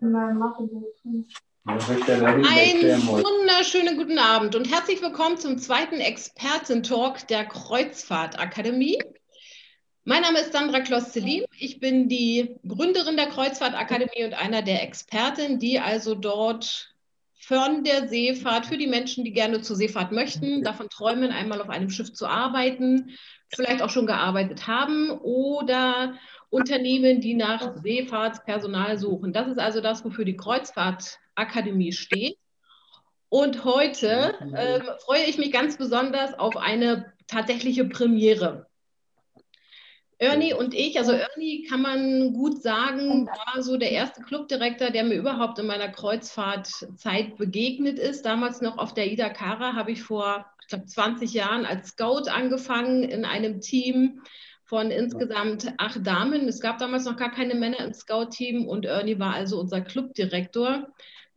Einen wunderschönen guten Abend und herzlich willkommen zum zweiten Experten-Talk der Kreuzfahrtakademie. Mein Name ist Sandra Kloss-Selim. Ich bin die Gründerin der Kreuzfahrtakademie und einer der Experten, die also dort von der Seefahrt für die Menschen, die gerne zur Seefahrt möchten, davon träumen, einmal auf einem Schiff zu arbeiten, vielleicht auch schon gearbeitet haben oder Unternehmen, die nach Seefahrtspersonal suchen. Das ist also das, wofür die Kreuzfahrtakademie steht. Und heute äh, freue ich mich ganz besonders auf eine tatsächliche Premiere. Ernie und ich, also Ernie kann man gut sagen, war so der erste Clubdirektor, der mir überhaupt in meiner Kreuzfahrtzeit begegnet ist. Damals noch auf der Ida Kara habe ich vor, ich glaube, 20 Jahren als Scout angefangen in einem Team von insgesamt acht Damen. Es gab damals noch gar keine Männer im Scout-Team und Ernie war also unser Clubdirektor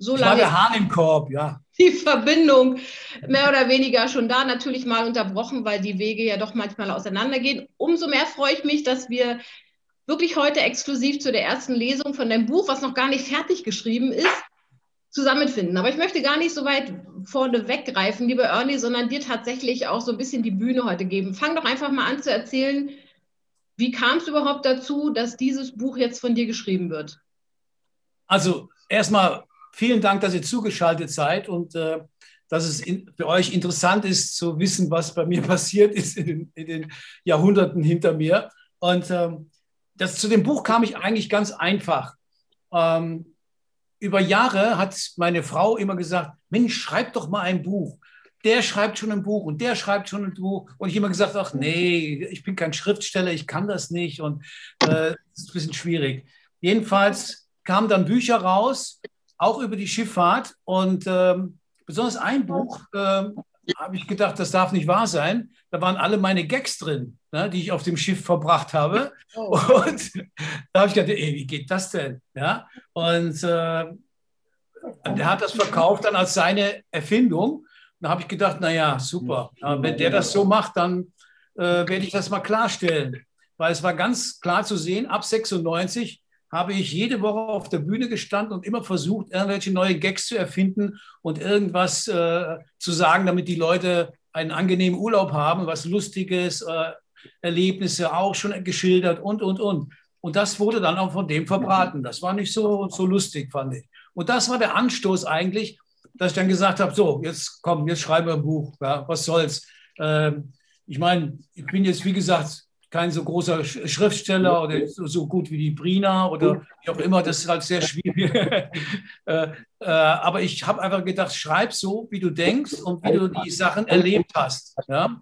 so lange. war der Hahn im Korb, ja. Die Verbindung mehr oder weniger schon da, natürlich mal unterbrochen, weil die Wege ja doch manchmal auseinandergehen. Umso mehr freue ich mich, dass wir wirklich heute exklusiv zu der ersten Lesung von deinem Buch, was noch gar nicht fertig geschrieben ist, zusammenfinden. Aber ich möchte gar nicht so weit vorne weggreifen, liebe Ernie, sondern dir tatsächlich auch so ein bisschen die Bühne heute geben. Fang doch einfach mal an zu erzählen, wie kam es überhaupt dazu, dass dieses Buch jetzt von dir geschrieben wird? Also erstmal vielen Dank, dass ihr zugeschaltet seid und äh, dass es in, für euch interessant ist zu wissen, was bei mir passiert ist in den, in den Jahrhunderten hinter mir. Und ähm, das, zu dem Buch kam ich eigentlich ganz einfach. Ähm, über Jahre hat meine Frau immer gesagt, Mensch, schreib doch mal ein Buch. Der schreibt schon ein Buch und der schreibt schon ein Buch. Und ich immer gesagt, ach nee, ich bin kein Schriftsteller, ich kann das nicht und äh, das ist ein bisschen schwierig. Jedenfalls kamen dann Bücher raus auch über die Schifffahrt. Und ähm, besonders ein Buch ähm, habe ich gedacht, das darf nicht wahr sein. Da waren alle meine Gags drin, ne, die ich auf dem Schiff verbracht habe. Oh. Und da habe ich gedacht, ey, wie geht das denn? Ja? Und äh, der hat das verkauft dann als seine Erfindung. Da habe ich gedacht, naja, super. Ja, wenn der das so macht, dann äh, werde ich das mal klarstellen. Weil es war ganz klar zu sehen, ab 96 habe ich jede Woche auf der Bühne gestanden und immer versucht, irgendwelche neue Gags zu erfinden und irgendwas äh, zu sagen, damit die Leute einen angenehmen Urlaub haben, was Lustiges, äh, Erlebnisse auch schon geschildert und, und, und. Und das wurde dann auch von dem verbraten. Das war nicht so, so lustig, fand ich. Und das war der Anstoß eigentlich, dass ich dann gesagt habe, so, jetzt komm, jetzt schreiben wir ein Buch, ja, was soll's. Ähm, ich meine, ich bin jetzt, wie gesagt, kein so großer Schriftsteller oder so gut wie die Brina oder wie auch immer, das ist halt sehr schwierig. äh, äh, aber ich habe einfach gedacht, schreib so, wie du denkst und wie du die Sachen erlebt hast. Ja?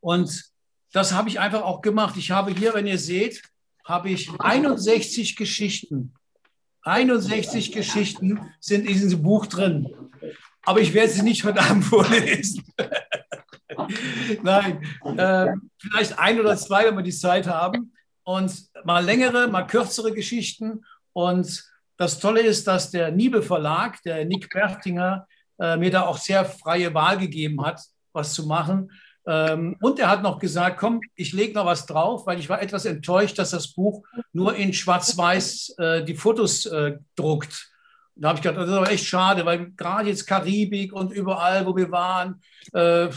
Und das habe ich einfach auch gemacht. Ich habe hier, wenn ihr seht, habe ich 61 Geschichten. 61 Geschichten sind in diesem Buch drin. Aber ich werde sie nicht heute Abend vorlesen. Nein, äh, vielleicht ein oder zwei, wenn wir die Zeit haben. Und mal längere, mal kürzere Geschichten. Und das Tolle ist, dass der Niebe Verlag, der Nick Bertinger, äh, mir da auch sehr freie Wahl gegeben hat, was zu machen. Ähm, und er hat noch gesagt, komm, ich lege noch was drauf, weil ich war etwas enttäuscht, dass das Buch nur in Schwarz-Weiß äh, die Fotos äh, druckt. Da habe ich gedacht, das ist aber echt schade, weil gerade jetzt Karibik und überall, wo wir waren, äh,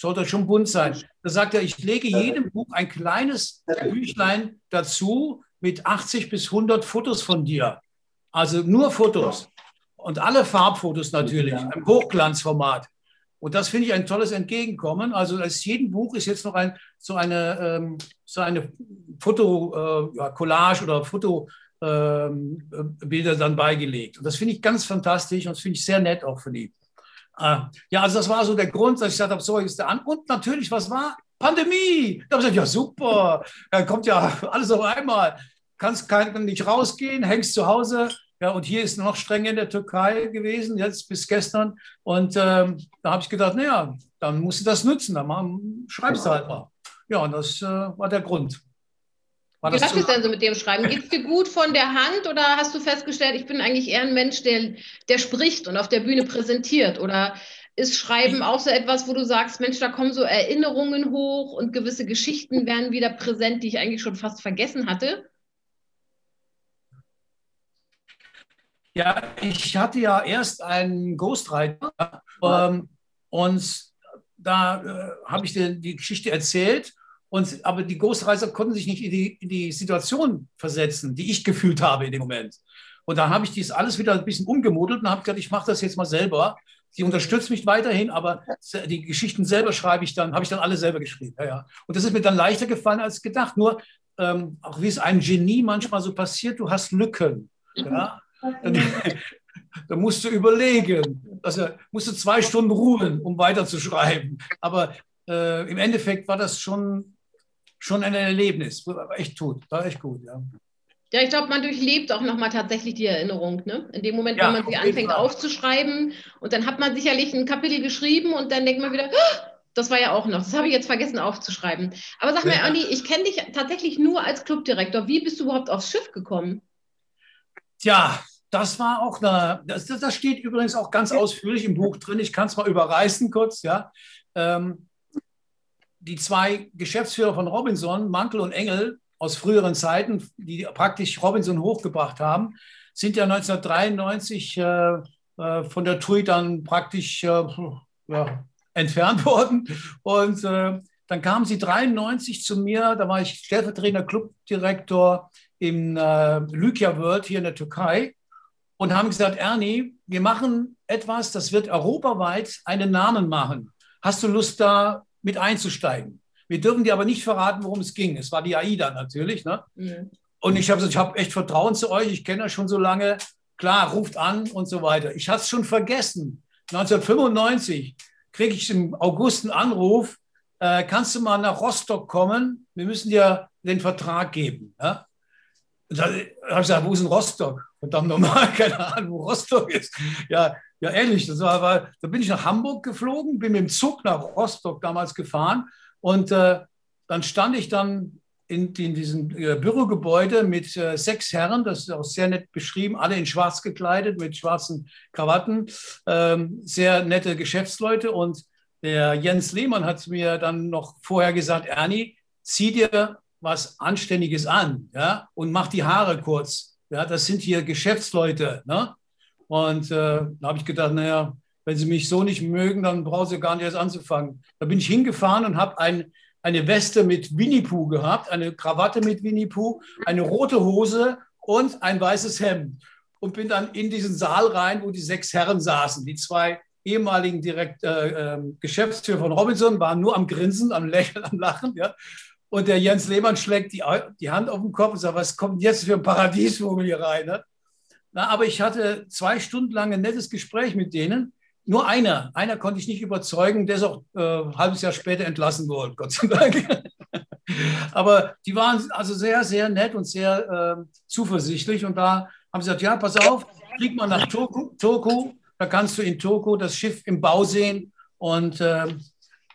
sollte schon bunt sein. Da sagt er, ich lege jedem Buch ein kleines Büchlein dazu mit 80 bis 100 Fotos von dir. Also nur Fotos. Und alle Farbfotos natürlich, im Hochglanzformat. Und das finde ich ein tolles Entgegenkommen. Also als jedem Buch ist jetzt noch ein, so eine, ähm, so eine Foto-Collage äh, oder Fotobilder ähm, dann beigelegt. Und das finde ich ganz fantastisch und das finde ich sehr nett auch von ihm. Ah, ja, also das war so der Grund, dass ich gesagt habe, so ist der an. Und natürlich, was war? Pandemie. Da habe ich gesagt, ja super, da kommt ja alles auf einmal. Kannst kann nicht rausgehen, hängst zu Hause. Ja, und hier ist noch streng in der Türkei gewesen, jetzt bis gestern. Und ähm, da habe ich gedacht, naja, dann musst du das nutzen, dann schreibst du halt mal. Ja, und das äh, war der Grund. War Wie läuft es denn so mit dem Schreiben? Geht es dir gut von der Hand oder hast du festgestellt, ich bin eigentlich eher ein Mensch, der, der spricht und auf der Bühne präsentiert? Oder ist Schreiben auch so etwas, wo du sagst, Mensch, da kommen so Erinnerungen hoch und gewisse Geschichten werden wieder präsent, die ich eigentlich schon fast vergessen hatte? Ja, ich hatte ja erst einen Ghostwriter ähm, und da äh, habe ich die, die, Geschichte erzählt. Und, aber die Ghostwriter konnten sich nicht in die, in die Situation versetzen, die ich gefühlt habe in dem Moment. Und dann habe ich dies alles wieder ein bisschen umgemodelt und habe gesagt, ich mache das jetzt mal selber. Sie unterstützt mich weiterhin, aber die Geschichten selber schreibe ich dann, habe ich dann alle selber geschrieben. Ja, ja. Und das ist mir dann leichter gefallen als gedacht. Nur, ähm, auch wie es einem Genie manchmal so passiert, du hast Lücken. Ja? da musst du überlegen. Also musst du zwei Stunden ruhen, um weiterzuschreiben. Aber äh, im Endeffekt war das schon, schon ein Erlebnis. War echt gut, war echt gut, ja. Ja, ich glaube, man durchlebt auch nochmal tatsächlich die Erinnerung. Ne? In dem Moment, ja, wenn man sie anfängt aufzuschreiben und dann hat man sicherlich ein Kapitel geschrieben und dann denkt man wieder, oh, das war ja auch noch, das habe ich jetzt vergessen aufzuschreiben. Aber sag mal, ja. Ernie, ich kenne dich tatsächlich nur als Clubdirektor. Wie bist du überhaupt aufs Schiff gekommen? Tja, das war auch eine, das, das steht übrigens auch ganz ausführlich im Buch drin. Ich kann es mal überreißen kurz, ja. Ähm, die zwei Geschäftsführer von Robinson, Mankel und Engel aus früheren Zeiten, die praktisch Robinson hochgebracht haben, sind ja 1993 äh, äh, von der TUI dann praktisch äh, ja, entfernt worden. Und äh, dann kamen sie 93 zu mir, da war ich stellvertretender Clubdirektor im äh, Lykia World hier in der Türkei und haben gesagt, Ernie, wir machen etwas, das wird europaweit einen Namen machen. Hast du Lust, da mit einzusteigen? Wir dürfen dir aber nicht verraten, worum es ging. Es war die AIDA natürlich. Ne? Mhm. Und ich habe gesagt, ich habe echt Vertrauen zu euch. Ich kenne euch schon so lange. Klar, ruft an und so weiter. Ich hatte es schon vergessen. 1995 kriege ich im August einen Anruf. Äh, kannst du mal nach Rostock kommen? Wir müssen dir den Vertrag geben. Ja? da habe ich gesagt, wo ist denn Rostock? Verdammt normal, keine Ahnung, wo Rostock ist. Ja, ja ehrlich, das war, war, da bin ich nach Hamburg geflogen, bin mit dem Zug nach Rostock damals gefahren und äh, dann stand ich dann in, in diesem äh, Bürogebäude mit äh, sechs Herren, das ist auch sehr nett beschrieben, alle in schwarz gekleidet, mit schwarzen Krawatten, ähm, sehr nette Geschäftsleute und der Jens Lehmann hat mir dann noch vorher gesagt, Ernie, zieh dir was Anständiges an ja, und mach die Haare kurz. Ja, das sind hier Geschäftsleute. Ne? Und äh, da habe ich gedacht, naja, wenn sie mich so nicht mögen, dann brauchen sie gar nicht erst anzufangen. Da bin ich hingefahren und habe ein, eine Weste mit Winnie Pooh gehabt, eine Krawatte mit Winnie Pooh, eine rote Hose und ein weißes Hemd. Und bin dann in diesen Saal rein, wo die sechs Herren saßen. Die zwei ehemaligen Direkt, äh, äh, Geschäftsführer von Robinson waren nur am Grinsen, am Lächeln, am Lachen. Ja. Und der Jens Lehmann schlägt die, die Hand auf den Kopf und sagt, was kommt jetzt für ein Paradiesvogel hier rein? Ne? Na, aber ich hatte zwei Stunden lang ein nettes Gespräch mit denen. Nur einer, einer konnte ich nicht überzeugen, der ist auch äh, ein halbes Jahr später entlassen worden, Gott sei Dank. aber die waren also sehr, sehr nett und sehr äh, zuversichtlich. Und da haben sie gesagt, ja, pass auf, flieg mal nach Turku, Turku da kannst du in Turku das Schiff im Bau sehen und äh,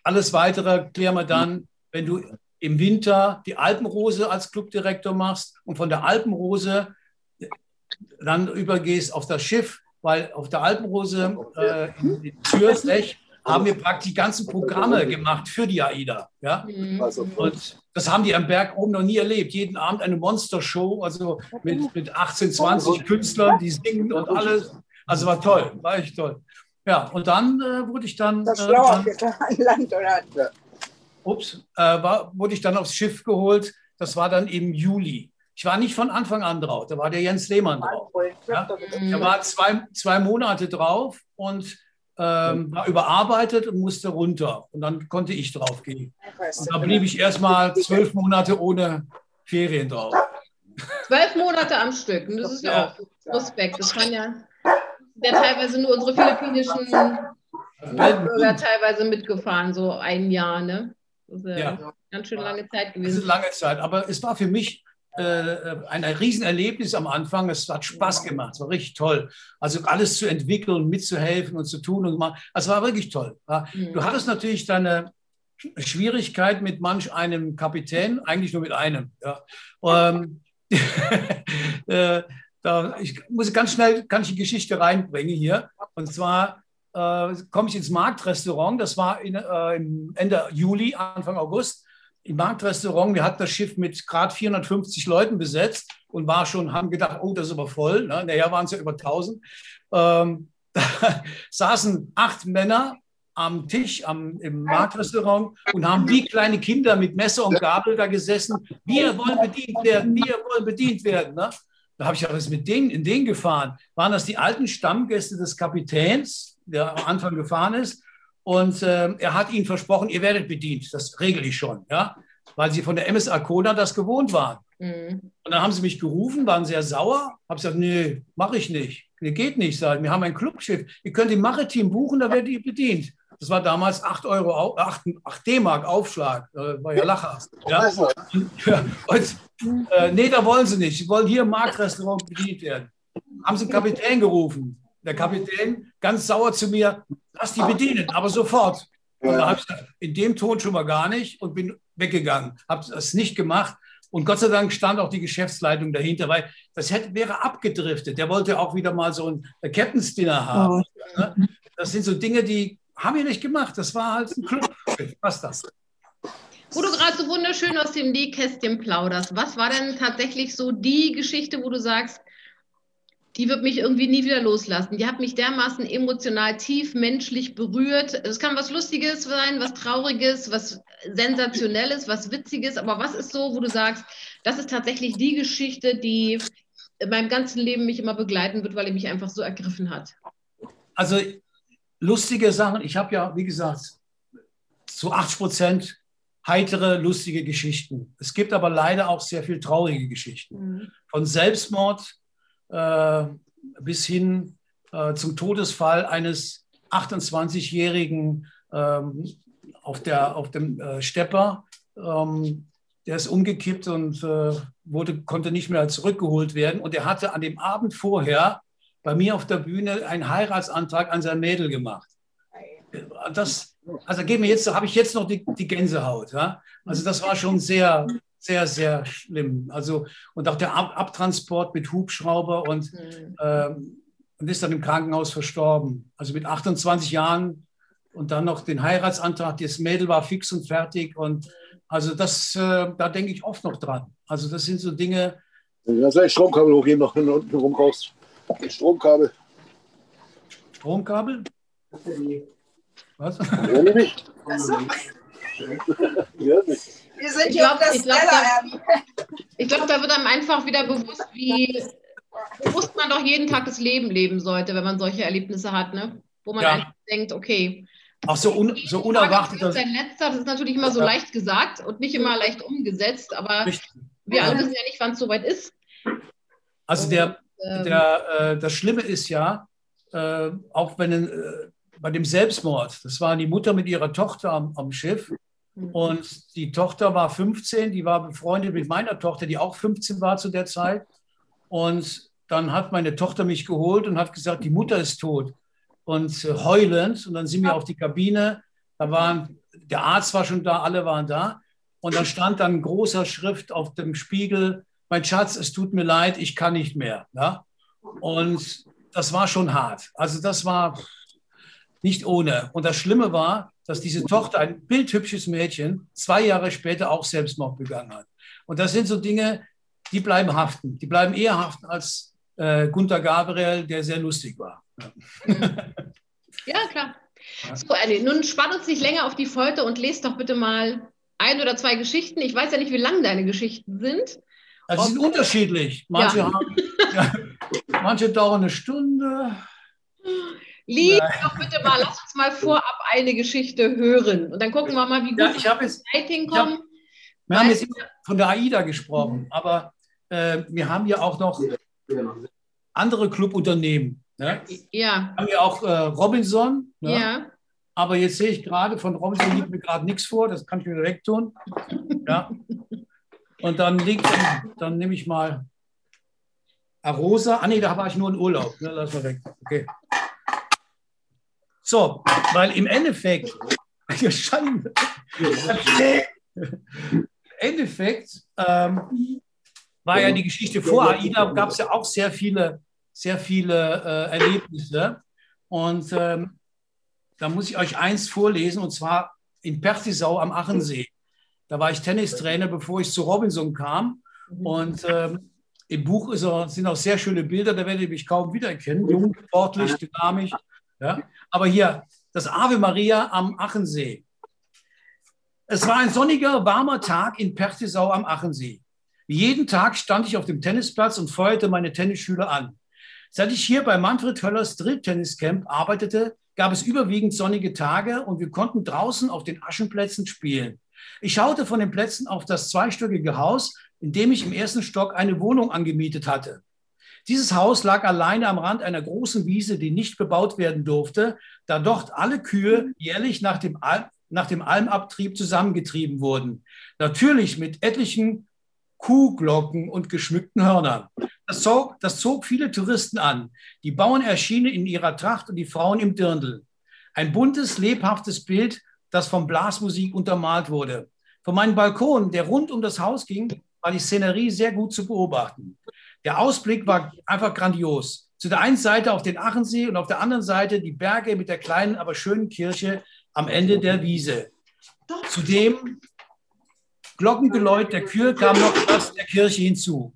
alles Weitere klären wir dann, wenn du im Winter die Alpenrose als Clubdirektor machst und von der Alpenrose dann übergehst auf das Schiff, weil auf der Alpenrose äh, in Zürich haben wir praktisch die ganzen Programme gemacht für die AIDA. Ja? Und das haben die am Berg oben noch nie erlebt. Jeden Abend eine Monstershow, also mit, mit 18, 20 Künstlern, die singen und alles. Also war toll, war echt toll. Ja, und dann äh, wurde ich dann. Das äh, Land, oder? Ups, äh, war, wurde ich dann aufs Schiff geholt. Das war dann im Juli. Ich war nicht von Anfang an drauf, da war der Jens Lehmann drauf. Ja? Er war zwei, zwei Monate drauf und ähm, war überarbeitet und musste runter. Und dann konnte ich drauf gehen. Und da blieb ich erstmal zwölf Monate ohne Ferien drauf. Zwölf Monate am Stück. Und das ist ja auch Respekt. Das kann ja, ja teilweise nur unsere philippinischen Bürger teilweise mitgefahren, so ein Jahr, ne? Das ist ja, ja. ganz schön lange Zeit gewesen. Das ist lange Zeit, aber es war für mich äh, ein Riesenerlebnis am Anfang. Es hat Spaß gemacht, es war richtig toll. Also alles zu entwickeln, mitzuhelfen und zu tun und machen. Also es war wirklich toll. Mhm. Du hattest natürlich deine Schwierigkeit mit manch einem Kapitän, eigentlich nur mit einem. Ja. Ähm, äh, da, ich muss ganz schnell kann ich die Geschichte reinbringen hier. Und zwar äh, komme ich ins Marktrestaurant. Das war in, äh, Ende Juli, Anfang August. im Marktrestaurant, wir hatten das Schiff mit gerade 450 Leuten besetzt und war schon, haben gedacht, oh, das ist aber voll. Ne? Naja, waren es ja über 1000. Ähm, da saßen acht Männer am Tisch am, im Marktrestaurant und haben wie kleine Kinder mit Messer und Gabel da gesessen. Wir wollen bedient werden, wir wollen bedient werden. Ne? Da habe ich auch was mit denen, in denen gefahren. Waren das die alten Stammgäste des Kapitäns, der am Anfang gefahren ist? Und äh, er hat ihnen versprochen, ihr werdet bedient. Das regel ich schon, ja, weil sie von der MS Arcona das gewohnt waren. Mhm. Und dann haben sie mich gerufen, waren sehr sauer. Habe gesagt, nee, mache ich nicht. Nee, geht nicht. Sagen. Wir haben ein Clubschiff. Ihr könnt im Maritim buchen, da werdet ihr bedient. Das war damals 8 Euro, 8, 8 D-Mark Aufschlag. Das war ja lachhaft. Ja? Und, äh, nee, da wollen sie nicht. Sie wollen hier im Marktrestaurant bedient werden. Haben sie den Kapitän gerufen. Der Kapitän ganz sauer zu mir, lass die bedienen, aber sofort. Und da habe ich gesagt, in dem Ton schon mal gar nicht und bin weggegangen. Habe es nicht gemacht. Und Gott sei Dank stand auch die Geschäftsleitung dahinter, weil das hätte, wäre abgedriftet. Der wollte auch wieder mal so ein Captain's Dinner haben. Oh. Das sind so Dinge, die haben wir nicht gemacht. Das war halt ein Club. Was das? Wo du gerade so wunderschön aus dem Nähkästchen plauderst, was war denn tatsächlich so die Geschichte, wo du sagst, die wird mich irgendwie nie wieder loslassen. Die hat mich dermaßen emotional tief menschlich berührt. Es kann was Lustiges sein, was Trauriges, was Sensationelles, was Witziges, aber was ist so, wo du sagst, das ist tatsächlich die Geschichte, die in meinem ganzen Leben mich immer begleiten wird, weil die mich einfach so ergriffen hat? Also lustige Sachen. Ich habe ja, wie gesagt, zu 80 Prozent heitere, lustige Geschichten. Es gibt aber leider auch sehr viel traurige Geschichten. Mhm. Von Selbstmord bis hin äh, zum Todesfall eines 28-Jährigen ähm, auf, auf dem äh, Stepper. Ähm, der ist umgekippt und äh, wurde, konnte nicht mehr zurückgeholt werden. Und er hatte an dem Abend vorher bei mir auf der Bühne einen Heiratsantrag an sein Mädel gemacht. Das, also geht mir jetzt, habe ich jetzt noch die, die Gänsehaut. Ja? Also das war schon sehr, sehr, sehr schlimm. Also und auch der Ab Abtransport mit Hubschrauber und, mhm. ähm, und ist dann im Krankenhaus verstorben. Also mit 28 Jahren und dann noch den Heiratsantrag. Das Mädel war fix und fertig und also das, äh, da denke ich oft noch dran. Also das sind so Dinge. Ja, sei Stromkabel hochgehen, noch unten rum raus. Stromkabel. Stromkabel? Was? Ja, nicht. Wir sind hier auf das glaube, ich glaube, da wird einem einfach wieder bewusst, wie bewusst man doch jeden Tag das Leben leben sollte, wenn man solche Erlebnisse hat, ne? wo man ja. einfach denkt, okay. Auch so, un, so unerwartet. Das, letzter, das ist natürlich immer so ja. leicht gesagt und nicht immer leicht umgesetzt, aber Richtig. wir alle wissen ja nicht, wann es soweit ist. Also der, ähm, der, äh, das Schlimme ist ja, äh, auch wenn äh, bei dem Selbstmord, das war die Mutter mit ihrer Tochter am, am Schiff. Mhm. Und die Tochter war 15, die war befreundet mit meiner Tochter, die auch 15 war zu der Zeit. Und dann hat meine Tochter mich geholt und hat gesagt, die Mutter ist tot. Und äh, heulend. Und dann sind wir auf die Kabine. Da waren, der Arzt war schon da, alle waren da. Und da stand dann großer Schrift auf dem Spiegel, mein Schatz, es tut mir leid, ich kann nicht mehr. Ja? Und das war schon hart. Also das war nicht ohne. Und das Schlimme war, dass diese Tochter, ein bildhübsches Mädchen, zwei Jahre später auch Selbstmord begangen hat. Und das sind so Dinge, die bleiben haften. Die bleiben eher haften als äh, Gunther Gabriel, der sehr lustig war. Ja, klar. So, Annie, nun spann uns nicht länger auf die Folter und lest doch bitte mal ein oder zwei Geschichten. Ich weiß ja nicht, wie lang deine Geschichten sind. Also sie sind unterschiedlich. Manche, ja. haben, ja, manche dauern eine Stunde. Lieb doch bitte mal, lass uns mal vorab eine Geschichte hören. Und dann gucken wir mal, wie gut ja, ich wir jetzt, hinkommen. wir haben jetzt von der AIDA gesprochen, aber äh, wir haben ja auch noch andere Clubunternehmen. Ne? Ja. Wir haben ja auch äh, Robinson. Ne? Ja. Aber jetzt sehe ich gerade, von Robinson liegt mir gerade nichts vor, das kann ich mir direkt tun. Ja. Und dann liegt, dann, dann nehme ich mal Arosa. Ah, nee, da war ich nur in Urlaub. Ne, lass mal weg. Okay. So, weil im Endeffekt, Schande. Im Endeffekt ähm, war ja die Geschichte vor AIDA, gab es ja auch sehr viele, sehr viele äh, Erlebnisse. Und ähm, da muss ich euch eins vorlesen, und zwar in Pertisau am Achensee. Da war ich Tennistrainer, bevor ich zu Robinson kam. Und ähm, im Buch auch, sind auch sehr schöne Bilder, da werdet ihr mich kaum wiedererkennen. Jung, sportlich, dynamisch. Ja? Aber hier, das Ave Maria am Achensee. Es war ein sonniger, warmer Tag in Pertisau am Achensee. Jeden Tag stand ich auf dem Tennisplatz und feuerte meine Tennisschüler an. Seit ich hier bei Manfred Höllers Drill-Tenniscamp arbeitete, gab es überwiegend sonnige Tage und wir konnten draußen auf den Aschenplätzen spielen. Ich schaute von den Plätzen auf das zweistöckige Haus, in dem ich im ersten Stock eine Wohnung angemietet hatte. Dieses Haus lag alleine am Rand einer großen Wiese, die nicht bebaut werden durfte, da dort alle Kühe jährlich nach dem, Al nach dem Almabtrieb zusammengetrieben wurden. Natürlich mit etlichen Kuhglocken und geschmückten Hörnern. Das zog, das zog viele Touristen an. Die Bauern erschienen in ihrer Tracht und die Frauen im Dirndl. Ein buntes, lebhaftes Bild, das von Blasmusik untermalt wurde. Von meinem Balkon, der rund um das Haus ging, war die Szenerie sehr gut zu beobachten. Der Ausblick war einfach grandios. Zu der einen Seite auf den Achensee und auf der anderen Seite die Berge mit der kleinen, aber schönen Kirche am Ende der Wiese. Zudem Glockengeläut der Kühe kam noch das der Kirche hinzu.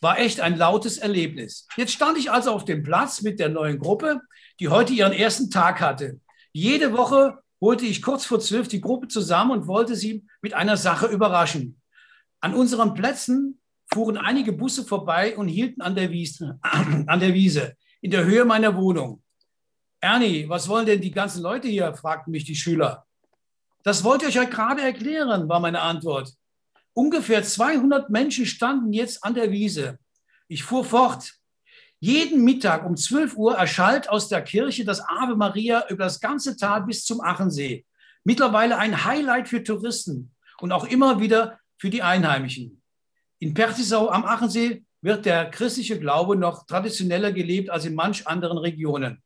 War echt ein lautes Erlebnis. Jetzt stand ich also auf dem Platz mit der neuen Gruppe, die heute ihren ersten Tag hatte. Jede Woche holte ich kurz vor zwölf die Gruppe zusammen und wollte sie mit einer Sache überraschen. An unseren Plätzen fuhren einige Busse vorbei und hielten an der, Wiese, an der Wiese, in der Höhe meiner Wohnung. Ernie, was wollen denn die ganzen Leute hier? fragten mich die Schüler. Das wollte ich euch gerade erklären, war meine Antwort. Ungefähr 200 Menschen standen jetzt an der Wiese. Ich fuhr fort. Jeden Mittag um 12 Uhr erschallt aus der Kirche das Ave Maria über das ganze Tal bis zum Achensee. Mittlerweile ein Highlight für Touristen und auch immer wieder für die Einheimischen. In Pertisau am Achensee wird der christliche Glaube noch traditioneller gelebt als in manch anderen Regionen.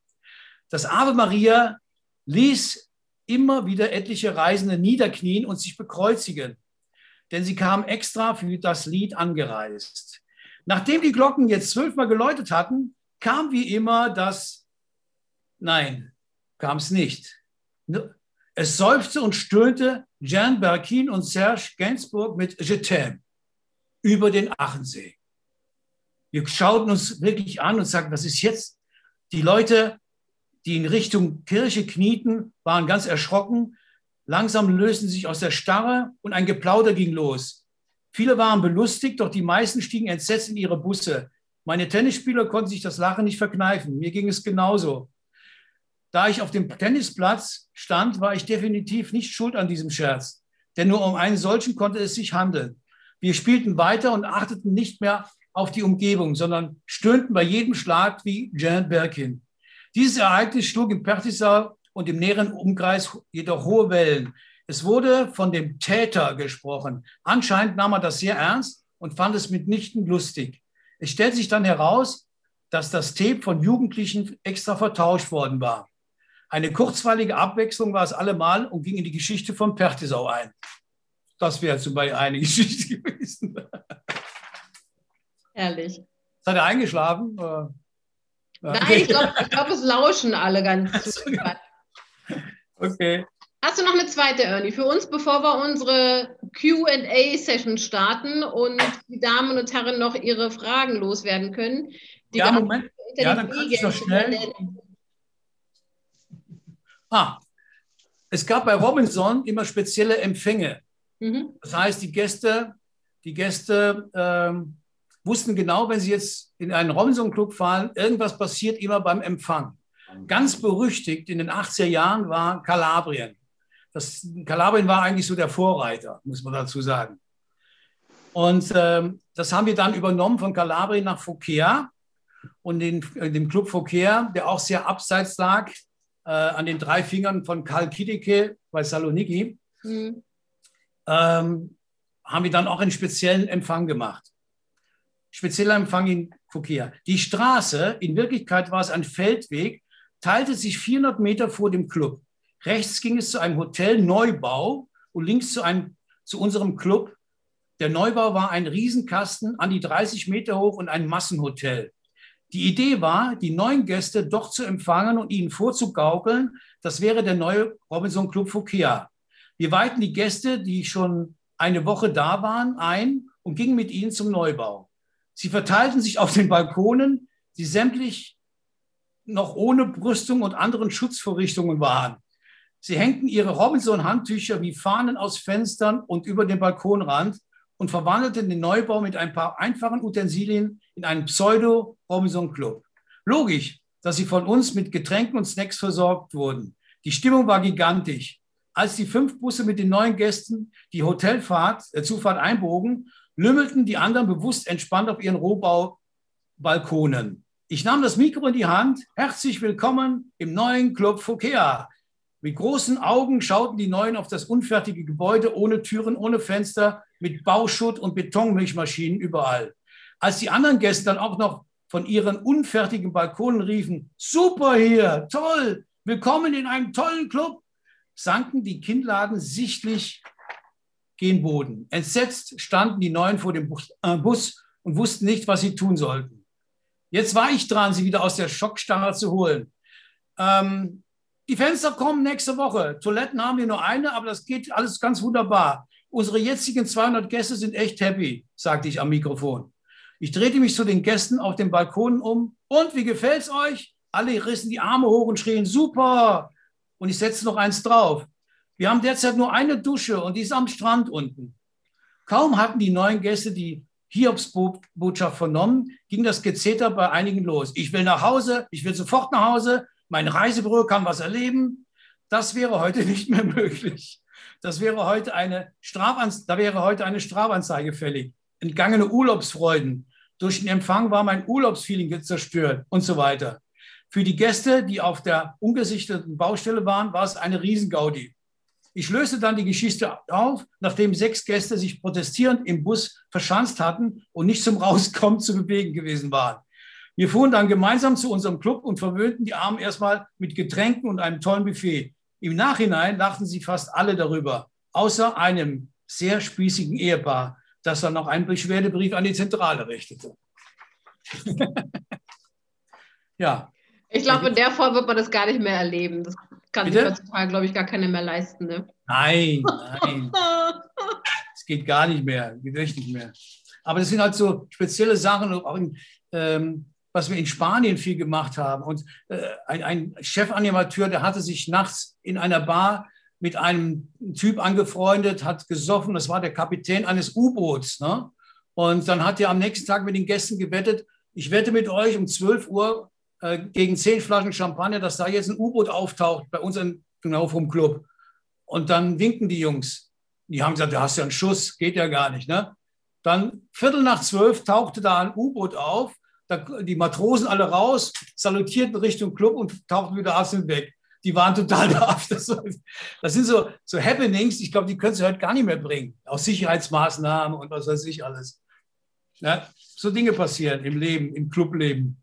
Das Ave Maria ließ immer wieder etliche Reisende niederknien und sich bekreuzigen, denn sie kamen extra für das Lied angereist. Nachdem die Glocken jetzt zwölfmal geläutet hatten, kam wie immer das Nein, kam es nicht. Es seufzte und stöhnte Jan Berkin und Serge Gainsbourg mit Je t'aime über den Achensee. Wir schauten uns wirklich an und sagten, was ist jetzt? Die Leute, die in Richtung Kirche knieten, waren ganz erschrocken. Langsam lösten sich aus der Starre und ein Geplauder ging los. Viele waren belustigt, doch die meisten stiegen entsetzt in ihre Busse. Meine Tennisspieler konnten sich das Lachen nicht verkneifen. Mir ging es genauso. Da ich auf dem Tennisplatz stand, war ich definitiv nicht schuld an diesem Scherz. Denn nur um einen solchen konnte es sich handeln. Wir spielten weiter und achteten nicht mehr auf die Umgebung, sondern stöhnten bei jedem Schlag wie Jan Birkin. Dieses Ereignis schlug im Pertisau und im näheren Umkreis jedoch hohe Wellen. Es wurde von dem Täter gesprochen. Anscheinend nahm er das sehr ernst und fand es mitnichten lustig. Es stellt sich dann heraus, dass das Tape von Jugendlichen extra vertauscht worden war. Eine kurzweilige Abwechslung war es allemal und ging in die Geschichte von Pertisau ein. Das wäre zum Beispiel eine Geschichte gewesen. Herrlich. Seid ihr eingeschlafen? Nein, ich glaube, glaub, es lauschen alle ganz super. Okay. Hast du noch eine zweite, Ernie, für uns, bevor wir unsere QA-Session starten und die Damen und Herren noch ihre Fragen loswerden können? ja, Moment. Ja, dann kann ich noch schnell. Ah, es gab bei Robinson immer spezielle Empfänge. Mhm. Das heißt, die Gäste, die Gäste ähm, wussten genau, wenn sie jetzt in einen Robinson-Club fahren, irgendwas passiert immer beim Empfang. Ganz berüchtigt in den 80er Jahren war Kalabrien. Das, Kalabrien war eigentlich so der Vorreiter, muss man dazu sagen. Und ähm, das haben wir dann übernommen von Kalabrien nach Fokea und in, in dem Club Fokea, der auch sehr abseits lag, äh, an den drei Fingern von Karl Kidike bei Saloniki. Mhm ähm, haben wir dann auch einen speziellen Empfang gemacht. Spezieller Empfang in Fukea. Die Straße, in Wirklichkeit war es ein Feldweg, teilte sich 400 Meter vor dem Club. Rechts ging es zu einem Hotel Neubau und links zu, einem, zu unserem Club. Der Neubau war ein Riesenkasten, an die 30 Meter hoch und ein Massenhotel. Die Idee war, die neuen Gäste doch zu empfangen und ihnen vorzugaukeln, das wäre der neue Robinson Club Fukea. Wir weihten die Gäste, die schon eine Woche da waren, ein und gingen mit ihnen zum Neubau. Sie verteilten sich auf den Balkonen, die sämtlich noch ohne Brüstung und anderen Schutzvorrichtungen waren. Sie hängten ihre Robinson-Handtücher wie Fahnen aus Fenstern und über den Balkonrand und verwandelten den Neubau mit ein paar einfachen Utensilien in einen Pseudo-Robinson-Club. Logisch, dass sie von uns mit Getränken und Snacks versorgt wurden. Die Stimmung war gigantisch. Als die fünf Busse mit den neuen Gästen die Hotelfahrt, äh, Zufahrt einbogen, lümmelten die anderen bewusst entspannt auf ihren Rohbau-Balkonen. Ich nahm das Mikro in die Hand. Herzlich willkommen im neuen Club Fokea. Mit großen Augen schauten die Neuen auf das unfertige Gebäude ohne Türen, ohne Fenster, mit Bauschutt und Betonmilchmaschinen überall. Als die anderen Gäste dann auch noch von ihren unfertigen Balkonen riefen, super hier, toll, willkommen in einem tollen Club, sanken die Kinnladen sichtlich gen Boden. Entsetzt standen die Neuen vor dem äh, Bus und wussten nicht, was sie tun sollten. Jetzt war ich dran, sie wieder aus der Schockstarre zu holen. Ähm, die Fenster kommen nächste Woche. Toiletten haben wir nur eine, aber das geht alles ganz wunderbar. Unsere jetzigen 200 Gäste sind echt happy, sagte ich am Mikrofon. Ich drehte mich zu den Gästen auf den Balkonen um. Und wie gefällt's euch? Alle rissen die Arme hoch und schrien, super. Und ich setzte noch eins drauf. Wir haben derzeit nur eine Dusche und die ist am Strand unten. Kaum hatten die neuen Gäste die Hiobsbotschaft vernommen, ging das Gezeter bei einigen los. Ich will nach Hause, ich will sofort nach Hause, mein Reisebüro kann was erleben. Das wäre heute nicht mehr möglich. Das wäre heute eine Strafanzeige, da wäre heute eine Strafanzeige fällig. Entgangene Urlaubsfreuden, durch den Empfang war mein Urlaubsfeeling zerstört und so weiter. Für die Gäste, die auf der ungesichteten Baustelle waren, war es eine Riesengaudi. Ich löste dann die Geschichte auf, nachdem sechs Gäste sich protestierend im Bus verschanzt hatten und nicht zum Rauskommen zu bewegen gewesen waren. Wir fuhren dann gemeinsam zu unserem Club und verwöhnten die Armen erstmal mit Getränken und einem tollen Buffet. Im Nachhinein lachten sie fast alle darüber, außer einem sehr spießigen Ehepaar, dass er noch einen Beschwerdebrief an die Zentrale richtete. ja. Ich glaube, in der Form wird man das gar nicht mehr erleben. Das kann Bitte? sich heutzutage, glaube ich, gar keiner mehr leisten. Ne? Nein, nein. Es geht gar nicht mehr, geht echt nicht mehr. Aber das sind halt so spezielle Sachen, auch in, ähm, was wir in Spanien viel gemacht haben. Und äh, ein, ein Chefanimateur, der hatte sich nachts in einer Bar mit einem Typ angefreundet, hat gesoffen, das war der Kapitän eines U-Boots. Ne? Und dann hat er am nächsten Tag mit den Gästen gewettet, ich wette mit euch um 12 Uhr äh, gegen 10 Flaschen Champagner, dass da jetzt ein U-Boot auftaucht bei uns in, genau vom Club. Und dann winken die Jungs. Die haben gesagt, du hast ja einen Schuss, geht ja gar nicht. Ne? Dann Viertel nach zwölf tauchte da ein U-Boot auf, da, die Matrosen alle raus, salutierten Richtung Club und tauchten wieder dem weg die waren total baff. Das, das sind so, so Happenings, ich glaube, die können sie heute gar nicht mehr bringen. Aus Sicherheitsmaßnahmen und was weiß ich alles. Ja, so Dinge passieren im Leben, im Clubleben.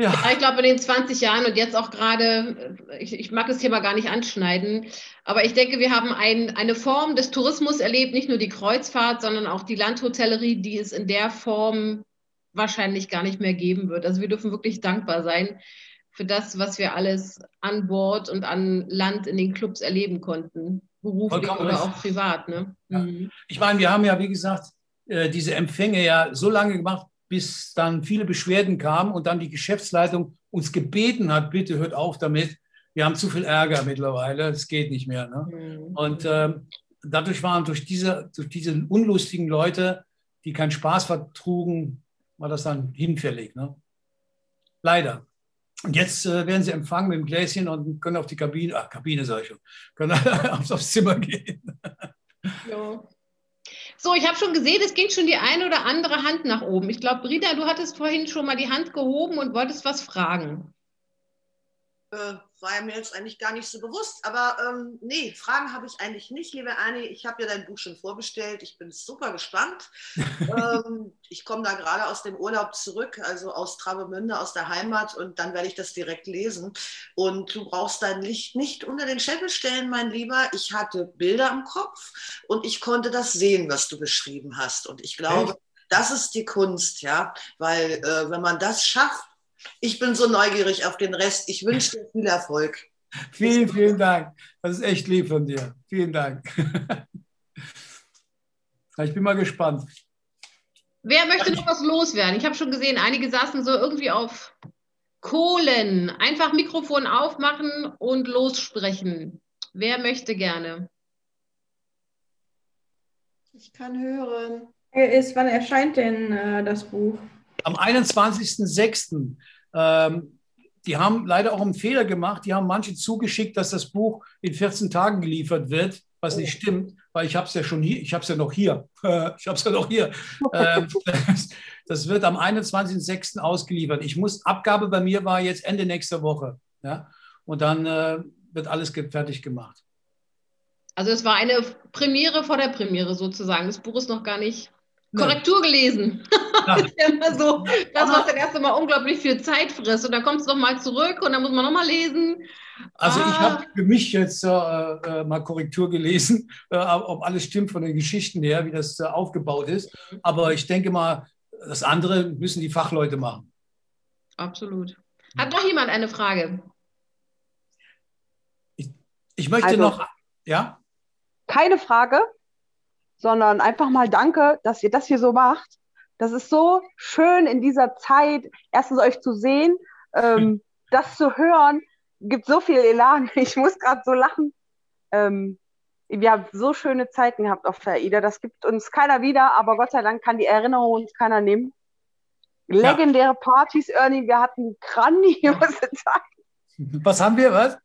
Ja. ja. ich glaube, in den 20 Jahren und jetzt auch gerade, ich, ich, mag das Thema gar nicht anschneiden, aber ich denke, wir haben ein, eine Form des Tourismus erlebt, nicht nur die Kreuzfahrt, sondern auch die Landhotellerie, die es in der Form wahrscheinlich gar nicht mehr geben wird. Also wir dürfen wirklich dankbar sein, für das, was wir alles an Bord und an Land in den Clubs erleben konnten, beruflich Vollkommen oder auch privat. Ne? Ja. Mhm. Ich meine, wir haben ja, wie gesagt, äh, diese Empfänge ja so lange gemacht, bis dann viele Beschwerden kamen und dann die Geschäftsleitung uns gebeten hat, bitte hört auf damit. Wir haben zu viel Ärger mittlerweile, es geht nicht mehr. Ne? Mhm. Und äh, dadurch waren durch diese, durch diese unlustigen Leute, die keinen Spaß vertrugen, war das dann hinfällig. Ne? Leider. Und jetzt äh, werden sie empfangen mit dem Gläschen und können auf die Kabine, ach, Kabine sage ich schon, können aufs, aufs Zimmer gehen. Ja. So, ich habe schon gesehen, es ging schon die eine oder andere Hand nach oben. Ich glaube, Brida, du hattest vorhin schon mal die Hand gehoben und wolltest was fragen. Äh, war mir jetzt eigentlich gar nicht so bewusst. Aber ähm, nee, Fragen habe ich eigentlich nicht, liebe Annie. Ich habe ja dein Buch schon vorbestellt. Ich bin super gespannt. ähm, ich komme da gerade aus dem Urlaub zurück, also aus Travemünde, aus der Heimat. Und dann werde ich das direkt lesen. Und du brauchst dein Licht nicht unter den Scheffel stellen, mein Lieber. Ich hatte Bilder im Kopf und ich konnte das sehen, was du beschrieben hast. Und ich glaube, Echt? das ist die Kunst, ja. Weil äh, wenn man das schafft, ich bin so neugierig auf den Rest. Ich wünsche dir viel Erfolg. Vielen, vielen Dank. Das ist echt lieb von dir. Vielen Dank. Ich bin mal gespannt. Wer möchte noch was loswerden? Ich habe schon gesehen, einige saßen so irgendwie auf Kohlen. Einfach Mikrofon aufmachen und lossprechen. Wer möchte gerne? Ich kann hören. Ist, wann erscheint denn äh, das Buch? Am 21.06. Ähm, die haben leider auch einen Fehler gemacht. Die haben manche zugeschickt, dass das Buch in 14 Tagen geliefert wird, was nicht stimmt, weil ich habe es ja schon hier, ich habe es ja noch hier. ich habe es ja noch hier. Ähm, das wird am 21.06. ausgeliefert. Ich muss, Abgabe bei mir war jetzt Ende nächster Woche. Ja? Und dann äh, wird alles fertig gemacht. Also es war eine Premiere vor der Premiere sozusagen. Das Buch ist noch gar nicht Korrektur gelesen. Ja. das ist ja immer so, das, was dann erst einmal unglaublich viel Zeit frisst. Und dann kommt es nochmal zurück und dann muss man nochmal lesen. Also ah. ich habe für mich jetzt äh, äh, mal Korrektur gelesen, äh, ob alles stimmt von den Geschichten her, wie das äh, aufgebaut ist. Aber ich denke mal, das andere müssen die Fachleute machen. Absolut. Hat noch jemand eine Frage? Ich, ich möchte also, noch, ja? Keine Frage, sondern einfach mal danke, dass ihr das hier so macht. Das ist so schön in dieser Zeit, erstens euch zu sehen, ähm, das zu hören, gibt so viel Elan. Ich muss gerade so lachen. Ähm, wir haben so schöne Zeiten gehabt auf der AIDA. Das gibt uns keiner wieder, aber Gott sei Dank kann die Erinnerung uns keiner nehmen. Legendäre ja. Partys, Ernie, wir hatten grandiose Zeiten. Was haben wir, was?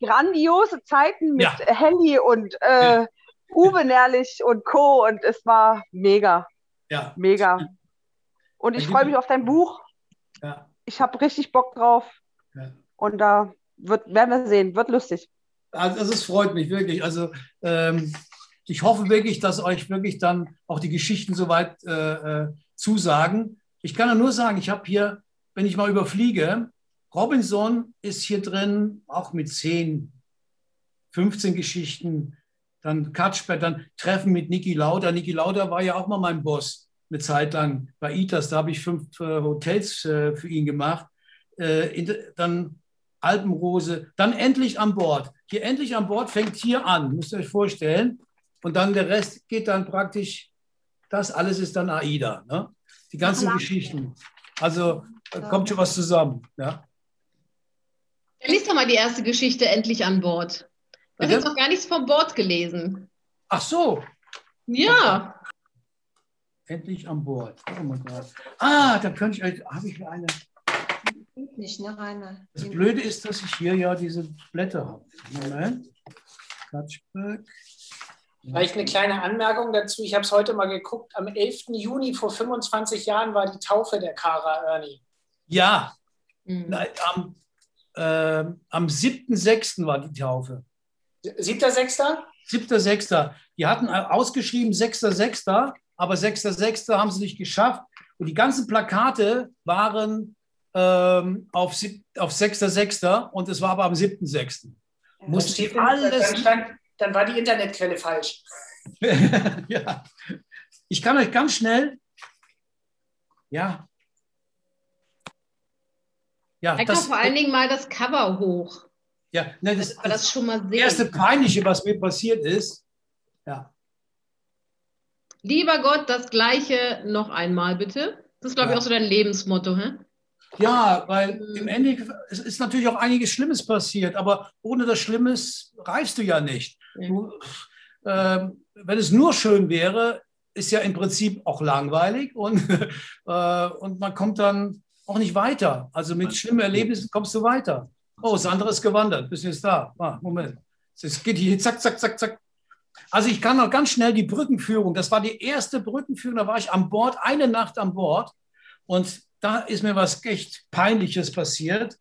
Grandiose Zeiten mit ja. Helly und äh, Uwe Nährlich und Co. Und es war mega. Ja. Mega. Und ich freue mich auf dein Buch. Ja. Ich habe richtig Bock drauf. Ja. Und da wird, werden wir sehen, wird lustig. Also es freut mich wirklich. Also ähm, ich hoffe wirklich, dass euch wirklich dann auch die Geschichten soweit äh, äh, zusagen. Ich kann ja nur sagen, ich habe hier, wenn ich mal überfliege, Robinson ist hier drin, auch mit 10, 15 Geschichten dann Katschber, dann Treffen mit Niki Lauda. Niki Lauda war ja auch mal mein Boss eine Zeit lang bei ITAS. Da habe ich fünf äh, Hotels äh, für ihn gemacht. Äh, dann Alpenrose, dann endlich an Bord. Hier endlich an Bord fängt hier an, müsst ihr euch vorstellen. Und dann der Rest geht dann praktisch, das alles ist dann AIDA. Ne? Die ganzen ja. Geschichten. Also da kommt schon was zusammen. Ja? Lies doch mal die erste Geschichte endlich an Bord. Du hast noch gar nichts vom Bord gelesen. Ach so. Ja. Endlich an Bord. Ah, da könnte ich euch, habe ich eine. Nicht, ne, Rainer? Das Blöde ist, dass ich hier ja diese Blätter habe. Moment. Katschberg. Vielleicht eine kleine Anmerkung dazu. Ich habe es heute mal geguckt. Am 11. Juni vor 25 Jahren war die Taufe der Kara Ernie. Ja. Mhm. Am, äh, am 7.6. war die Taufe. Siebter, Sechster? Siebter, Sechster. Die hatten ausgeschrieben Sechster, Sechster, aber Sechster, Sechster haben sie nicht geschafft. Und die ganzen Plakate waren ähm, auf, auf Sechster, Sechster und es war aber am siebten, Sechsten. Musste ich alles. Dann, stand, dann war die Internetquelle falsch. ja. Ich kann euch ganz schnell. Ja. Ja, das, vor allen Dingen mal das Cover hoch. Ja, ne, das, das, das schon mal sehen. erste Peinliche, was mir passiert ist. Ja. Lieber Gott, das Gleiche noch einmal bitte. Das ist, glaube ja. ich, auch so dein Lebensmotto, hä? Ja, weil mhm. im Ende es ist natürlich auch einiges Schlimmes passiert, aber ohne das Schlimmes reifst du ja nicht. Ja. Du, äh, wenn es nur schön wäre, ist ja im Prinzip auch langweilig und, äh, und man kommt dann auch nicht weiter. Also mit schlimmen Erlebnissen kommst du weiter. Oh, Sandra ist gewandert. Bist du jetzt da? Ah, Moment. Es geht hier zack, zack, zack, zack. Also ich kann noch ganz schnell die Brückenführung. Das war die erste Brückenführung. Da war ich an Bord, eine Nacht an Bord. Und da ist mir was echt Peinliches passiert.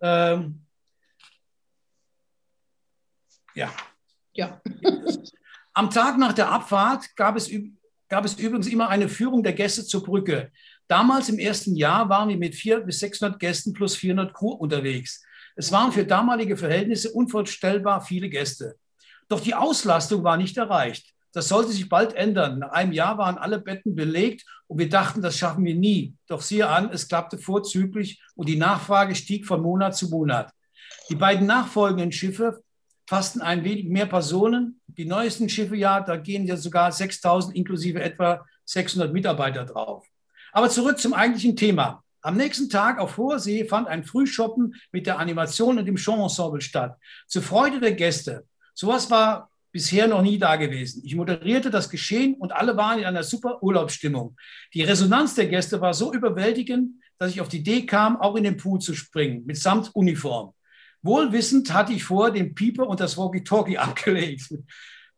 Ähm, ja. Ja. Am Tag nach der Abfahrt gab es, gab es übrigens immer eine Führung der Gäste zur Brücke. Damals im ersten Jahr waren wir mit 400 bis 600 Gästen plus 400 Crew unterwegs. Es waren für damalige Verhältnisse unvorstellbar viele Gäste. Doch die Auslastung war nicht erreicht. Das sollte sich bald ändern. Nach einem Jahr waren alle Betten belegt und wir dachten, das schaffen wir nie. Doch siehe an, es klappte vorzüglich und die Nachfrage stieg von Monat zu Monat. Die beiden nachfolgenden Schiffe fassten ein wenig mehr Personen. Die neuesten Schiffe, ja, da gehen ja sogar 6000 inklusive etwa 600 Mitarbeiter drauf. Aber zurück zum eigentlichen Thema. Am nächsten Tag auf hoher See fand ein Frühschoppen mit der Animation und dem Showensemble statt. Zur Freude der Gäste. Sowas war bisher noch nie da gewesen. Ich moderierte das Geschehen und alle waren in einer super Urlaubsstimmung. Die Resonanz der Gäste war so überwältigend, dass ich auf die Idee kam, auch in den Pool zu springen, mitsamt Uniform. Wohlwissend hatte ich vor den Pieper und das Walkie-Talkie abgelegt.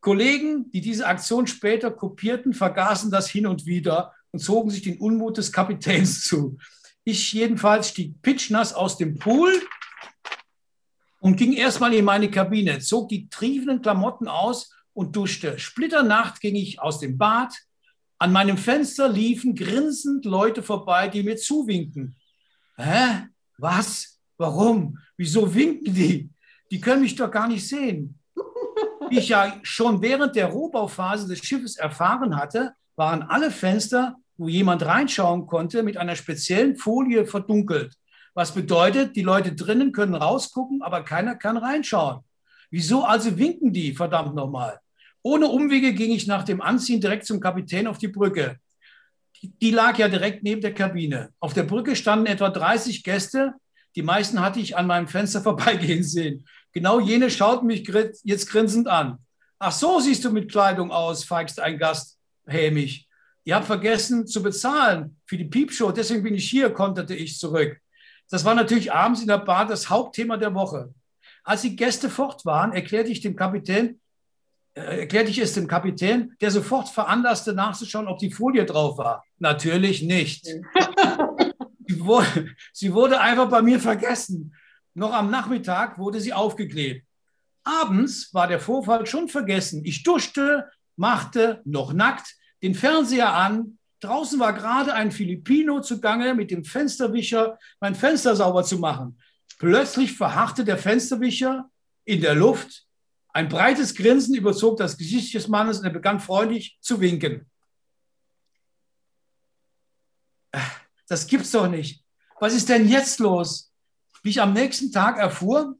Kollegen, die diese Aktion später kopierten, vergaßen das hin und wieder und zogen sich den Unmut des Kapitäns zu. Ich jedenfalls stieg pitchnass aus dem Pool und ging erstmal in meine Kabine, zog die triefenden Klamotten aus und duschte. Splitternacht ging ich aus dem Bad. An meinem Fenster liefen grinsend Leute vorbei, die mir zuwinken. Hä? Was? Warum? Wieso winken die? Die können mich doch gar nicht sehen. Wie ich ja schon während der Rohbauphase des Schiffes erfahren hatte, waren alle Fenster, wo jemand reinschauen konnte, mit einer speziellen Folie verdunkelt. Was bedeutet, die Leute drinnen können rausgucken, aber keiner kann reinschauen. Wieso also winken die, verdammt nochmal? Ohne Umwege ging ich nach dem Anziehen direkt zum Kapitän auf die Brücke. Die lag ja direkt neben der Kabine. Auf der Brücke standen etwa 30 Gäste. Die meisten hatte ich an meinem Fenster vorbeigehen sehen. Genau jene schauten mich jetzt grinsend an. Ach so siehst du mit Kleidung aus, feigst ein Gast hämig. Ihr habt vergessen zu bezahlen für die Piepshow, deswegen bin ich hier, konterte ich zurück. Das war natürlich abends in der Bar das Hauptthema der Woche. Als die Gäste fort waren, erklärte ich dem Kapitän, äh, erklärte ich es dem Kapitän, der sofort veranlasste, nachzuschauen, ob die Folie drauf war. Natürlich nicht. sie, wurde, sie wurde einfach bei mir vergessen. Noch am Nachmittag wurde sie aufgeklebt. Abends war der Vorfall schon vergessen. Ich duschte, machte, noch nackt, den Fernseher an, Draußen war gerade ein Filipino zugange mit dem Fensterwischer, mein Fenster sauber zu machen. Plötzlich verharrte der Fensterwischer in der Luft. Ein breites Grinsen überzog das Gesicht des Mannes und er begann freundlich zu winken. Das gibt's doch nicht. Was ist denn jetzt los? Wie ich am nächsten Tag erfuhr,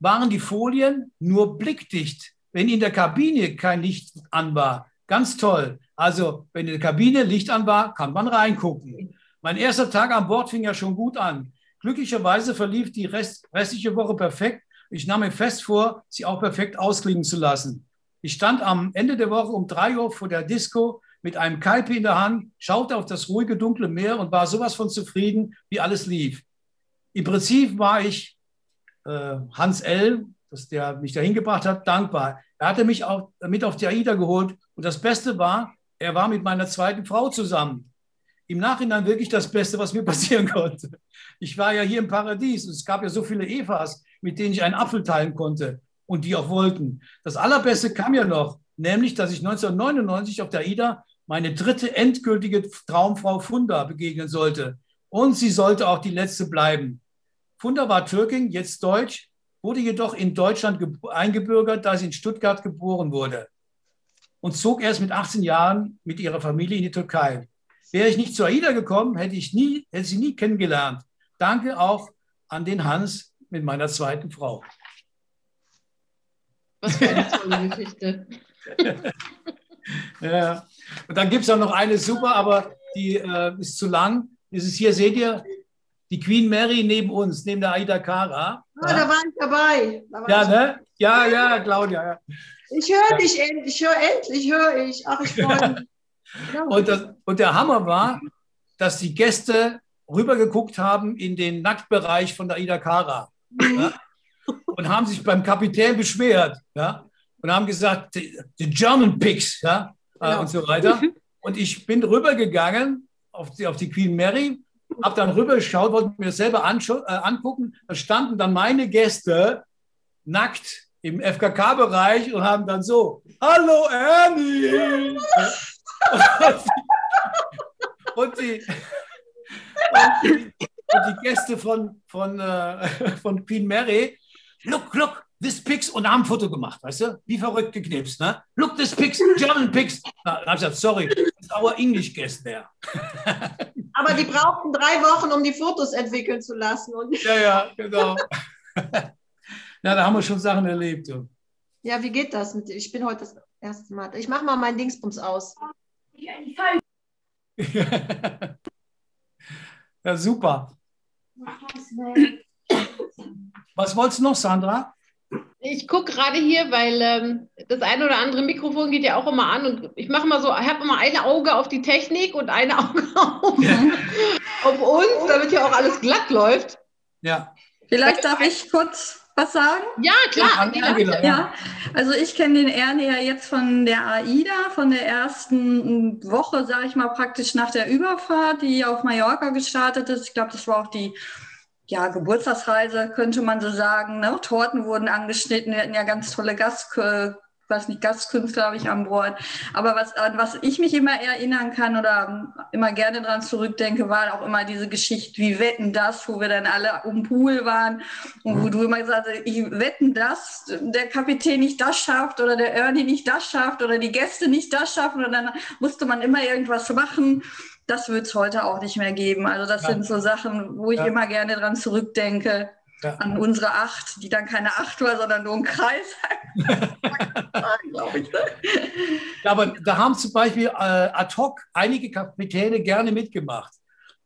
waren die Folien nur blickdicht, wenn in der Kabine kein Licht an war. Ganz toll. Also, wenn in der Kabine Licht an war, kann man reingucken. Mein erster Tag an Bord fing ja schon gut an. Glücklicherweise verlief die Rest, restliche Woche perfekt. Ich nahm mir fest vor, sie auch perfekt ausklingen zu lassen. Ich stand am Ende der Woche um drei Uhr vor der Disco mit einem Kaipi in der Hand, schaute auf das ruhige, dunkle Meer und war sowas von zufrieden, wie alles lief. Im Prinzip war ich äh, Hans L., dass der mich dahin gebracht hat, dankbar. Er hatte mich auch mit auf die AIDA geholt und das Beste war, er war mit meiner zweiten Frau zusammen. Im Nachhinein wirklich das Beste, was mir passieren konnte. Ich war ja hier im Paradies und es gab ja so viele Evas, mit denen ich einen Apfel teilen konnte und die auch wollten. Das Allerbeste kam ja noch, nämlich, dass ich 1999 auf der AIDA meine dritte endgültige Traumfrau Funda begegnen sollte. Und sie sollte auch die letzte bleiben. Funda war Türkin, jetzt Deutsch, wurde jedoch in Deutschland eingebürgert, da sie in Stuttgart geboren wurde und zog erst mit 18 Jahren mit ihrer Familie in die Türkei. Wäre ich nicht zu AIDA gekommen, hätte ich nie, hätte sie nie kennengelernt. Danke auch an den Hans mit meiner zweiten Frau. Was für eine tolle Geschichte. ja. Und dann gibt es auch noch eine super, aber die äh, ist zu lang. Dieses hier seht ihr, die Queen Mary neben uns, neben der Aida Kara. Ah, ja. da war ich dabei. Da war ja, ich ne? Ja, ja, Claudia. Ja. Ich höre dich endlich, ich höre endlich, höre ich. Ach, ich freue mich. und, das, und der Hammer war, dass die Gäste rübergeguckt haben in den Nacktbereich von der Ida Kara. Mhm. Ja? Und haben sich beim Kapitän beschwert. Ja? Und haben gesagt, the German Pigs, ja, genau. und so weiter. Und ich bin rübergegangen auf die, auf die Queen Mary, habe dann rübergeschaut, wollte mir das selber äh, angucken. Da standen dann meine Gäste nackt im FKK-Bereich und haben dann so, hallo Ernie! und, die, und, die, und die Gäste von, von, äh, von Queen Mary, look, look, this pics und haben ein Foto gemacht, weißt du? Wie verrückt geknipst, ne? Look, this pics, German pics. Da habe ich gesagt, sorry, it's our English guest there. Aber die brauchten drei Wochen, um die Fotos entwickeln zu lassen. Und ja, ja, genau. Ja, da haben wir schon Sachen erlebt. Ja, wie geht das? Ich bin heute das erste Mal. Ich mache mal meinen Dingsbums aus. ja, super. Was wolltest du noch, Sandra? Ich gucke gerade hier, weil ähm, das eine oder andere Mikrofon geht ja auch immer an und ich mache mal so, ich habe immer ein Auge auf die Technik und ein Auge auf, auf uns, damit ja auch alles glatt läuft. Ja. Vielleicht darf ich kurz was sagen? Ja, klar. Ja, Angela, ja. Ja, also ich kenne den Ernie ja jetzt von der AIDA, von der ersten Woche, sage ich mal, praktisch nach der Überfahrt, die auf Mallorca gestartet ist. Ich glaube, das war auch die ja, Geburtstagsreise, könnte man so sagen. Ne? Torten wurden angeschnitten, wir hatten ja ganz tolle Gast, äh, weiß nicht, Gastkünstler habe ich an Bord. Aber was, an was ich mich immer erinnern kann oder immer gerne dran zurückdenke, war auch immer diese Geschichte, wie wetten das, wo wir dann alle um Pool waren und wo du immer gesagt hast, ich wetten das, der Kapitän nicht das schafft oder der Ernie nicht das schafft oder die Gäste nicht das schaffen und dann musste man immer irgendwas machen. Das wird es heute auch nicht mehr geben. Also das Ja. sind so Sachen, wo ich Ja. immer gerne dran zurückdenke. Ja. An unsere Acht, die dann keine Acht war, sondern nur ein Kreis. glaube ich. Ne? Ja, aber da haben zum Beispiel äh, ad hoc einige Kapitäne gerne mitgemacht.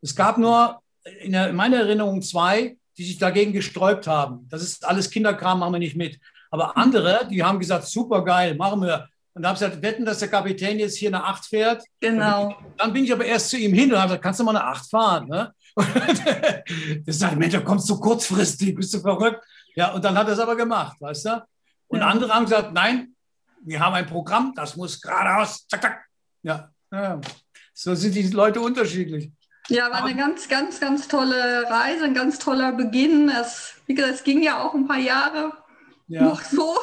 Es gab nur in, der, in meiner Erinnerung zwei, die sich dagegen gesträubt haben. Das ist alles Kinderkram, machen wir nicht mit. Aber andere, die haben gesagt, super geil, machen wir. Und da habe ich gesagt, wetten, dass der Kapitän jetzt hier eine Acht fährt. Genau. Dann bin ich aber erst zu ihm hin und habe gesagt, kannst du mal eine Acht fahren? Ne? Und der sagt, Mensch, da kommst du kurzfristig, bist du verrückt? Ja, und dann hat er es aber gemacht, weißt du? Und Ja. andere haben gesagt, nein, wir haben ein Programm, das muss geradeaus, zack, zack. Ja, ja. so sind die Leute unterschiedlich. Ja, war eine ganz, ganz, ganz tolle Reise, ein ganz toller Beginn. Es, wie gesagt, es ging ja auch ein paar Jahre Ja. noch so.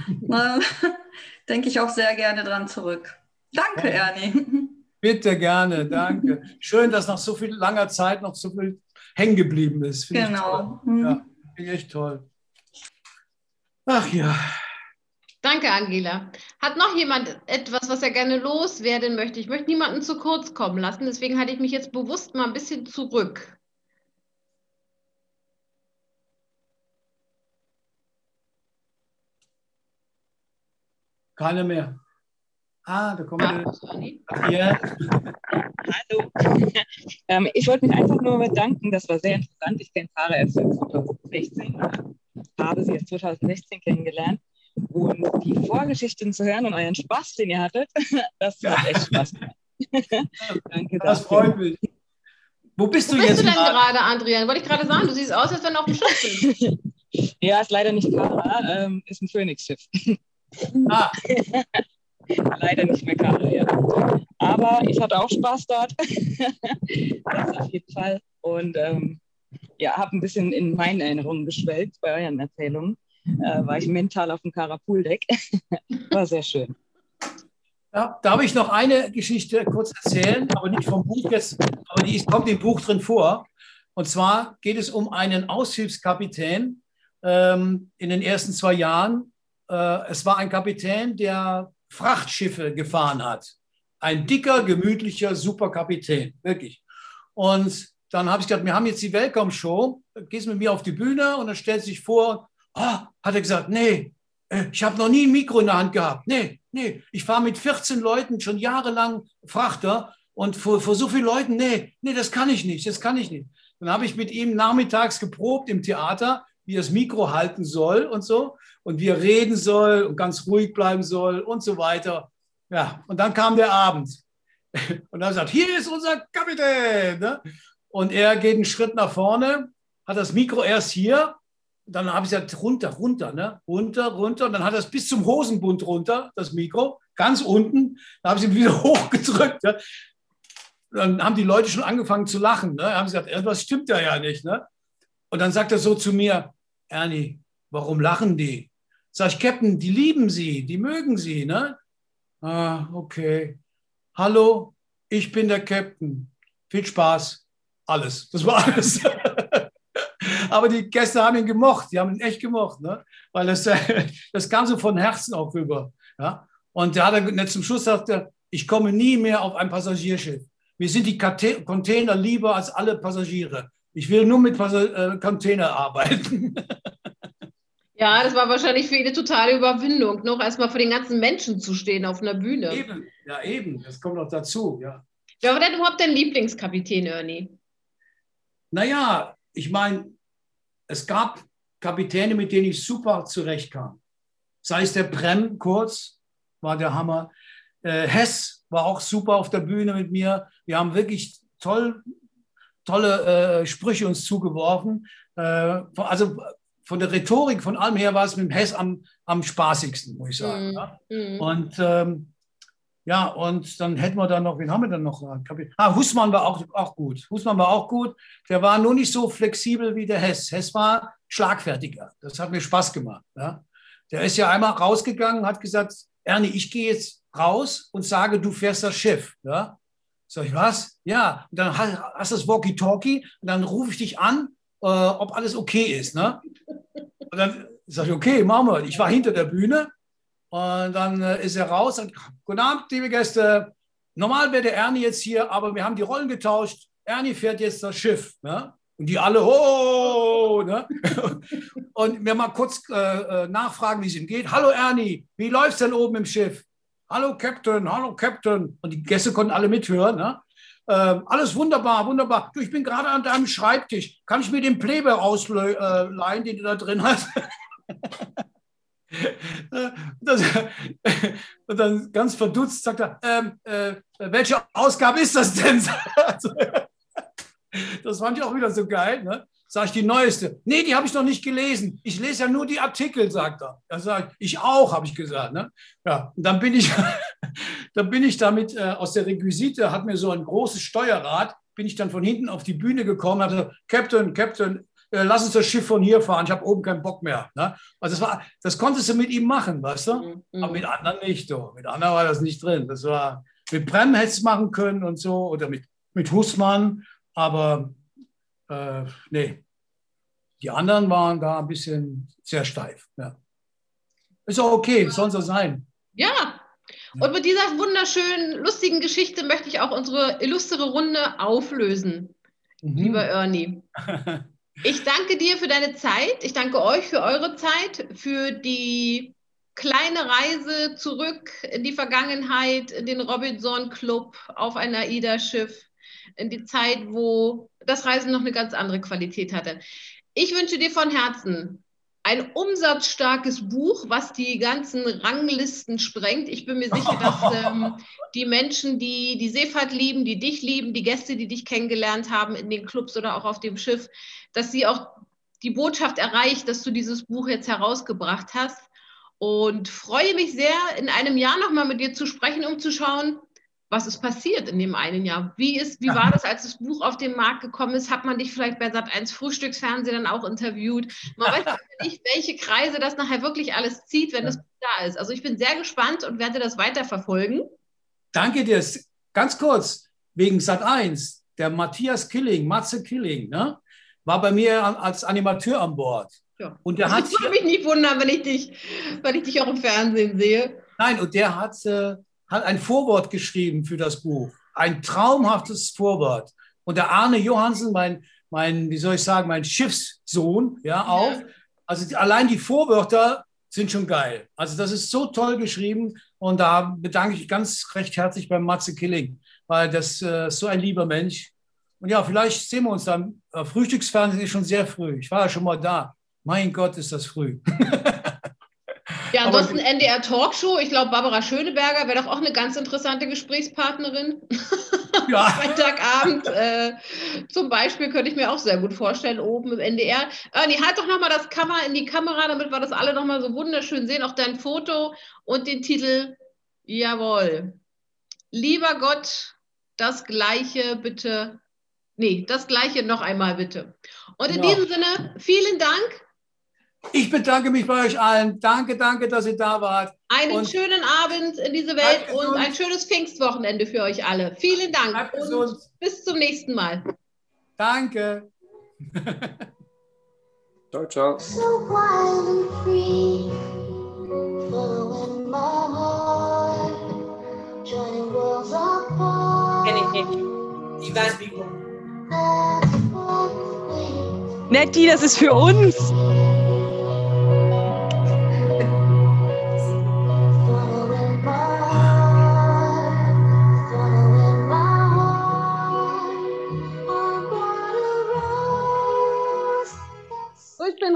Denke ich auch sehr gerne dran zurück. Danke. Ernie. Bitte gerne, danke. Schön, dass nach so viel langer Zeit noch so viel hängen geblieben ist. Finde ich Genau. Mhm. Ja, finde ich echt toll. Ach ja. Danke, Angela. Hat noch jemand etwas, was er gerne loswerden möchte? Ich möchte niemanden zu kurz kommen lassen, deswegen halte ich mich jetzt bewusst mal ein bisschen zurück. Keine mehr. Ah, da kommt Ja, der Sonny. hier. Hallo. ähm, ich wollte mich einfach nur bedanken. Das war sehr interessant. Ich kenne Sarah erst seit 2016 oder habe sie erst 2016 kennengelernt. Und die Vorgeschichten zu hören und euren Spaß, den ihr hattet, das hat echt Spaß gemacht. Danke Das dafür. freut mich. Wo bist Wo du bist jetzt du denn gerade? gerade, Adrian? Wollte ich gerade sagen, du siehst aus, als wenn du auf dem Schiff bist. Ja, ist leider nicht Kara, ähm, ist ein Phoenix-Schiff. Ah, Leider nicht mehr Kara, ja. Aber ich hatte auch Spaß dort. das auf jeden Fall. Und ähm, ja, habe ein bisschen in meinen Erinnerungen geschwelgt bei euren Erzählungen. Äh, war ich mental auf dem Karapool-Deck. War sehr schön. ja, da habe ich noch eine Geschichte kurz erzählen, aber nicht vom Buch jetzt, aber die kommt im Buch drin vor. Und zwar geht es um einen Aushilfskapitän ähm, in den ersten zwei Jahren. Äh, es war ein Kapitän, der Frachtschiffe gefahren hat. Ein dicker, gemütlicher Superkapitän, wirklich. Und dann habe ich gesagt, wir haben jetzt die Welcome-Show, gehst mit mir auf die Bühne und dann stellt sich vor, ah, hat er gesagt, nee, äh, ich habe noch nie ein Mikro in der Hand gehabt. Nee, nee, ich fahre mit 14 Leuten schon jahrelang Frachter und vor, vor so vielen Leuten, nee, nee, das kann ich nicht, das kann ich nicht. Dann habe ich mit ihm nachmittags geprobt im Theater, wie er das Mikro halten soll und so und wie er reden soll und ganz ruhig bleiben soll und so weiter. Ja, und dann kam der Abend. Und er sagt, hier ist unser Kapitän. Ne? Und er geht einen Schritt nach vorne, hat das Mikro erst hier, dann habe ich gesagt, runter, runter, ne? runter, runter. Und dann hat er es bis zum Hosenbund runter, das Mikro, ganz unten. Da habe ich ihn wieder hochgedrückt. Ja? Dann haben die Leute schon angefangen zu lachen. Ne? Haben sie gesagt, irgendwas stimmt da ja nicht. Ne? Und dann sagt er so zu mir, Ernie, warum lachen die? Sag ich, Captain, die lieben Sie, die mögen Sie. Ne? Ah, okay. Hallo, ich bin der Captain. Viel Spaß. Alles. Das war alles. Aber die Gäste haben ihn gemocht. Die haben ihn echt gemocht. Ne? Weil das, das kam so von Herzen auch rüber. Ja? Und der hat dann zum Schluss sagte, ich komme nie mehr auf ein Passagierschiff. Mir sind die Container lieber als alle Passagiere. Ich will nur mit äh, Container arbeiten. Ja, das war wahrscheinlich für ihn eine totale Überwindung, noch erstmal vor den ganzen Menschen zu stehen auf einer Bühne. Eben, ja, eben, das kommt noch dazu, ja. Wer war denn überhaupt dein Lieblingskapitän, Ernie? Naja, ich meine, es gab Kapitäne, mit denen ich super zurechtkam. Sei es der Prem kurz, war der Hammer. Äh, Hess war auch super auf der Bühne mit mir. Wir haben wirklich toll, tolle äh, Sprüche uns zugeworfen. Äh, also von der Rhetorik, von allem her war es mit dem Hess am, am spaßigsten, muss ich sagen. Mhm. Ja. Mhm. Und ähm, ja, und dann hätten wir dann noch, wen haben wir dann noch? Ah, Husmann war auch, auch gut. Husmann war auch gut. Der war nur nicht so flexibel wie der Hess. Hess war schlagfertiger. Das hat mir Spaß gemacht. Ja. Der ist ja einmal rausgegangen, hat gesagt, Ernie, ich gehe jetzt raus und sage, du fährst das Schiff. Ja. Sag ich, was? Ja. Und dann hast, hast du das Walkie-Talkie und dann rufe ich dich an, äh, ob alles okay ist. Ne? Und dann sage ich, okay, machen wir. Ich war hinter der Bühne und dann äh, ist er raus und guten Abend, liebe Gäste. Normal wäre der Ernie jetzt hier, aber wir haben die Rollen getauscht. Ernie fährt jetzt das Schiff. Ne? Und die alle, ho, ne? Und wir mal kurz äh, äh, nachfragen, wie es ihm geht. Hallo Ernie, wie läuft es denn oben im Schiff? Hallo Captain, hallo Captain. Und die Gäste konnten alle mithören. Ne? Ähm, alles wunderbar, wunderbar. Du, ich bin gerade an deinem Schreibtisch. Kann ich mir den Pleber ausleihen, den du da drin hast? Das, und dann ganz verdutzt sagt er, ähm, äh, welche Ausgabe ist das denn? Also, das fand ich auch wieder so geil. Ne? Sag ich die neueste. Nee, die habe ich noch nicht gelesen. Ich lese ja nur die Artikel, sagt er. Da sage ich, ich auch, habe ich gesagt. Ne? Ja, und dann bin ich, dann bin ich damit äh, aus der Requisite, hat mir so ein großes Steuerrad, bin ich dann von hinten auf die Bühne gekommen, habe gesagt, Captain, Captain, äh, lass uns das Schiff von hier fahren, ich habe oben keinen Bock mehr. Ne? Also das, war, das konntest du mit ihm machen, weißt du? Mhm. Aber mit anderen nicht. Du. Mit anderen war das nicht drin. Das war, mit Prem hättest du machen können und so oder mit, mit Husmann, aber äh, nee. Die anderen waren da ein bisschen sehr steif. Ja. Ist auch okay, soll so sein. Ja. Und mit dieser wunderschönen, lustigen Geschichte möchte ich auch unsere illustre Runde auflösen, Mhm. lieber Ernie. Ich danke dir für deine Zeit. Ich danke euch für eure Zeit, für die kleine Reise zurück in die Vergangenheit, in den Robinson Club, auf ein AIDA-Schiff, in die Zeit, wo das Reisen noch eine ganz andere Qualität hatte. Ich wünsche dir von Herzen ein umsatzstarkes Buch, was die ganzen Ranglisten sprengt. Ich bin mir sicher, dass ähm, die Menschen, die die Seefahrt lieben, die dich lieben, die Gäste, die dich kennengelernt haben in den Clubs oder auch auf dem Schiff, dass sie auch die Botschaft erreicht, dass du dieses Buch jetzt herausgebracht hast. Und freue mich sehr, in einem Jahr nochmal mit dir zu sprechen, um zu schauen, was ist passiert in dem einen Jahr. Wie, ist, wie war das, als das Buch auf den Markt gekommen ist? Hat man dich vielleicht bei Sat1 Frühstücksfernsehen dann auch interviewt? Man weiß nicht, welche Kreise das nachher wirklich alles zieht, wenn das Buch da ist. Also ich bin sehr gespannt und werde das weiterverfolgen. Danke dir. Ganz kurz, wegen Sat 1, der Matthias Killing, Matze Killing, ne, war bei mir als Animateur an Bord. Ja. Und der hat ich würde mich nicht wundern, wenn ich dich, wenn ich dich auch im Fernsehen sehe. Nein, und der hat, äh, hat ein Vorwort geschrieben für das Buch. Ein traumhaftes Vorwort. Und der Arne Johansen, mein, mein, wie soll ich sagen, mein Schiffssohn, ja, auch. Ja. Also allein die Vorwörter sind schon geil. Also das ist so toll geschrieben. Und da bedanke ich mich ganz recht herzlich beim Matze Killing, weil das äh, ist so ein lieber Mensch. Und ja, vielleicht sehen wir uns dann. Äh, Frühstücksfernsehen ist schon sehr früh. Ich war ja schon mal da. Mein Gott, ist das früh. Ja, Aber- ansonsten NDR Talkshow. Ich glaube, Barbara Schöneberger wäre doch auch eine ganz interessante Gesprächspartnerin. Ja. Freitagabend äh, zum Beispiel könnte ich mir auch sehr gut vorstellen, oben im NDR. Ernie, halt doch nochmal das Kamera in die Kamera, damit wir das alle nochmal so wunderschön sehen. Auch dein Foto und den Titel. Jawohl. Lieber Gott, das Gleiche bitte. Nee, das Gleiche noch einmal bitte. Und in Ja. diesem Sinne, vielen Dank. Ich bedanke mich bei euch allen. Danke, danke, dass ihr da wart. Einen Und- schönen Abend in diese Welt und ein schönes Pfingstwochenende für euch alle. Vielen Dank und bis zum nächsten Mal. Danke. Ciao, ciao. So wild and free, following my heart, joining worlds apart. Kenne ich nicht. What we Nettie, das ist für uns.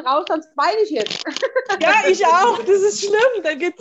Raus, sonst weine ich jetzt. Ja, ich auch. Das ist schlimm. Da geht's